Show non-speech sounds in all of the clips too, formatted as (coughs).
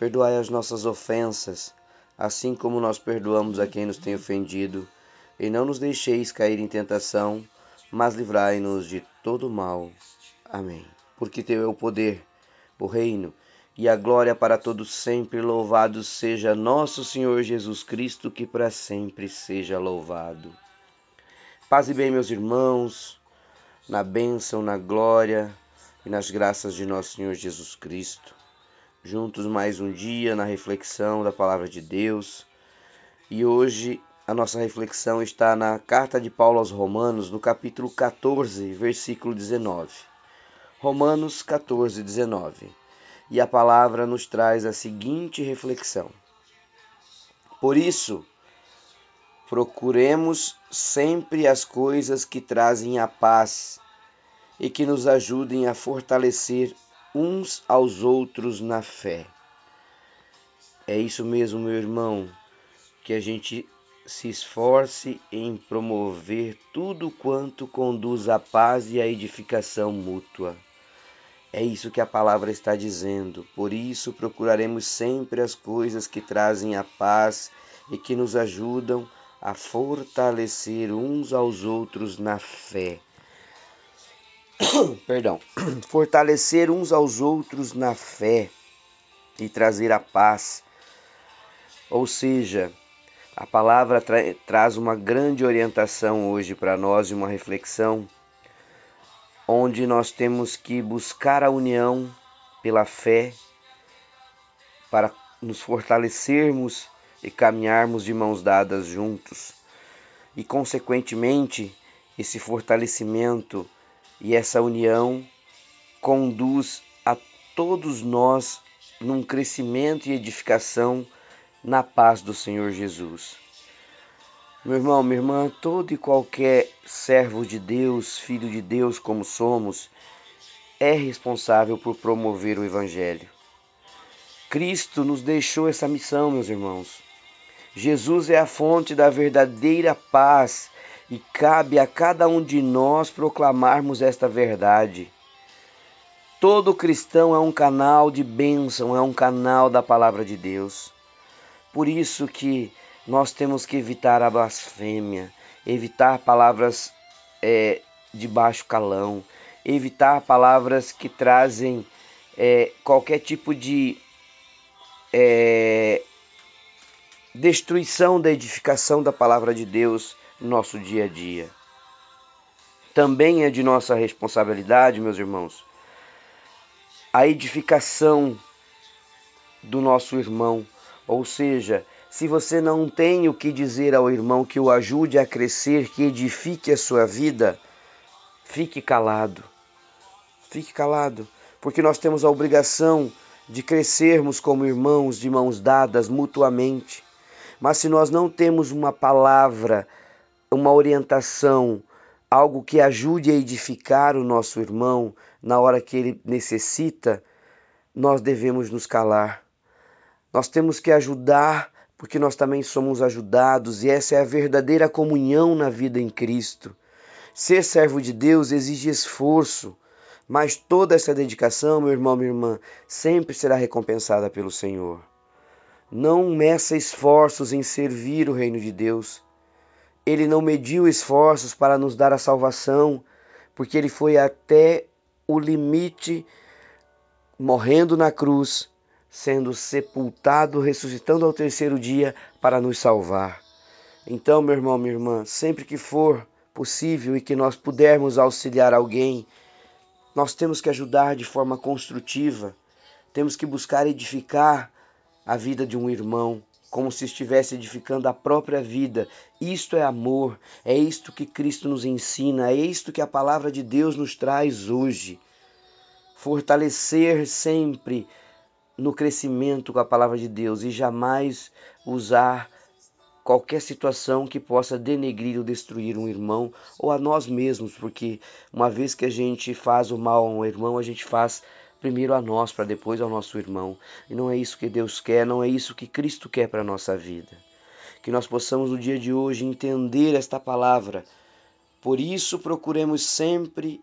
Perdoai as nossas ofensas, assim como nós perdoamos a quem nos tem ofendido, e não nos deixeis cair em tentação, mas livrai-nos de todo mal. Amém. Porque teu é o poder, o reino e a glória para todos sempre. Louvado seja nosso Senhor Jesus Cristo, que para sempre seja louvado. Paz e bem, meus irmãos, na bênção, na glória e nas graças de nosso Senhor Jesus Cristo juntos mais um dia na reflexão da palavra de Deus. E hoje a nossa reflexão está na carta de Paulo aos Romanos, no capítulo 14, versículo 19. Romanos 14, 19. E a palavra nos traz a seguinte reflexão: Por isso, procuremos sempre as coisas que trazem a paz e que nos ajudem a fortalecer uns aos outros na fé. É isso mesmo, meu irmão, que a gente se esforce em promover tudo quanto conduz à paz e à edificação mútua. É isso que a palavra está dizendo. Por isso procuraremos sempre as coisas que trazem a paz e que nos ajudam a fortalecer uns aos outros na fé. (coughs) perdão, (coughs) fortalecer uns aos outros na fé e trazer a paz. Ou seja, a palavra tra traz uma grande orientação hoje para nós e uma reflexão onde nós temos que buscar a união pela fé para nos fortalecermos e caminharmos de mãos dadas juntos. E consequentemente, esse fortalecimento e essa união conduz a todos nós num crescimento e edificação na paz do Senhor Jesus. Meu irmão, minha irmã, todo e qualquer servo de Deus, filho de Deus como somos, é responsável por promover o Evangelho. Cristo nos deixou essa missão, meus irmãos. Jesus é a fonte da verdadeira paz e cabe a cada um de nós proclamarmos esta verdade. Todo cristão é um canal de bênção, é um canal da palavra de Deus. Por isso que nós temos que evitar a blasfêmia, evitar palavras é, de baixo calão, evitar palavras que trazem é, qualquer tipo de é, destruição da edificação da palavra de Deus nosso dia a dia. Também é de nossa responsabilidade, meus irmãos, a edificação do nosso irmão. Ou seja, se você não tem o que dizer ao irmão que o ajude a crescer, que edifique a sua vida, fique calado. Fique calado, porque nós temos a obrigação de crescermos como irmãos, de mãos dadas mutuamente. Mas se nós não temos uma palavra uma orientação, algo que ajude a edificar o nosso irmão na hora que ele necessita, nós devemos nos calar. Nós temos que ajudar porque nós também somos ajudados e essa é a verdadeira comunhão na vida em Cristo. Ser servo de Deus exige esforço, mas toda essa dedicação, meu irmão, minha irmã, sempre será recompensada pelo Senhor. Não meça esforços em servir o reino de Deus. Ele não mediu esforços para nos dar a salvação, porque ele foi até o limite, morrendo na cruz, sendo sepultado, ressuscitando ao terceiro dia para nos salvar. Então, meu irmão, minha irmã, sempre que for possível e que nós pudermos auxiliar alguém, nós temos que ajudar de forma construtiva, temos que buscar edificar a vida de um irmão, como se estivesse edificando a própria vida. Isto é amor, é isto que Cristo nos ensina, é isto que a palavra de Deus nos traz hoje. Fortalecer sempre no crescimento com a palavra de Deus e jamais usar qualquer situação que possa denegrir ou destruir um irmão ou a nós mesmos, porque uma vez que a gente faz o mal a um irmão, a gente faz primeiro a nós para depois ao nosso irmão. E não é isso que Deus quer, não é isso que Cristo quer para a nossa vida. Que nós possamos no dia de hoje entender esta palavra. Por isso procuremos sempre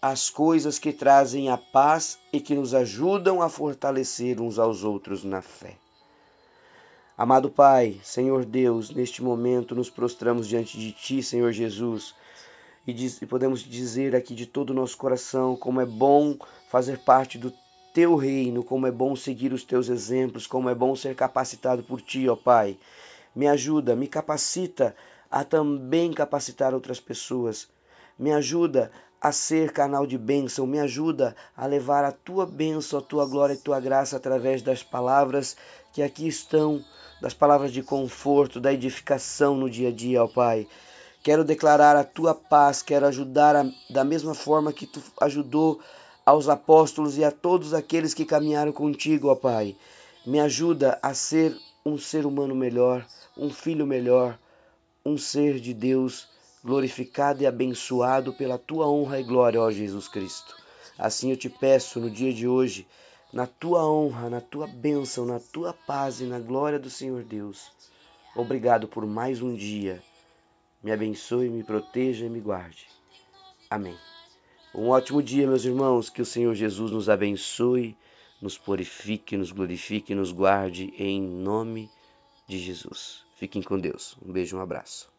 as coisas que trazem a paz e que nos ajudam a fortalecer uns aos outros na fé. Amado Pai, Senhor Deus, neste momento nos prostramos diante de Ti, Senhor Jesus, e, diz, e podemos dizer aqui de todo o nosso coração como é bom fazer parte do Teu reino, como é bom seguir os Teus exemplos, como é bom ser capacitado por Ti, ó Pai. Me ajuda, me capacita a também capacitar outras pessoas. Me ajuda a ser canal de bênção, me ajuda a levar a tua bênção, a tua glória e a tua graça através das palavras que aqui estão, das palavras de conforto, da edificação no dia a dia, ó Pai. Quero declarar a tua paz, quero ajudar a, da mesma forma que tu ajudou aos apóstolos e a todos aqueles que caminharam contigo, ó Pai. Me ajuda a ser um ser humano melhor, um filho melhor, um ser de Deus glorificado e abençoado pela tua honra e glória, ó Jesus Cristo. Assim eu te peço no dia de hoje, na tua honra, na tua bênção, na tua paz e na glória do Senhor Deus. Obrigado por mais um dia. Me abençoe, me proteja e me guarde. Amém. Um ótimo dia, meus irmãos. Que o Senhor Jesus nos abençoe, nos purifique, nos glorifique e nos guarde em nome de Jesus. Fiquem com Deus. Um beijo, um abraço.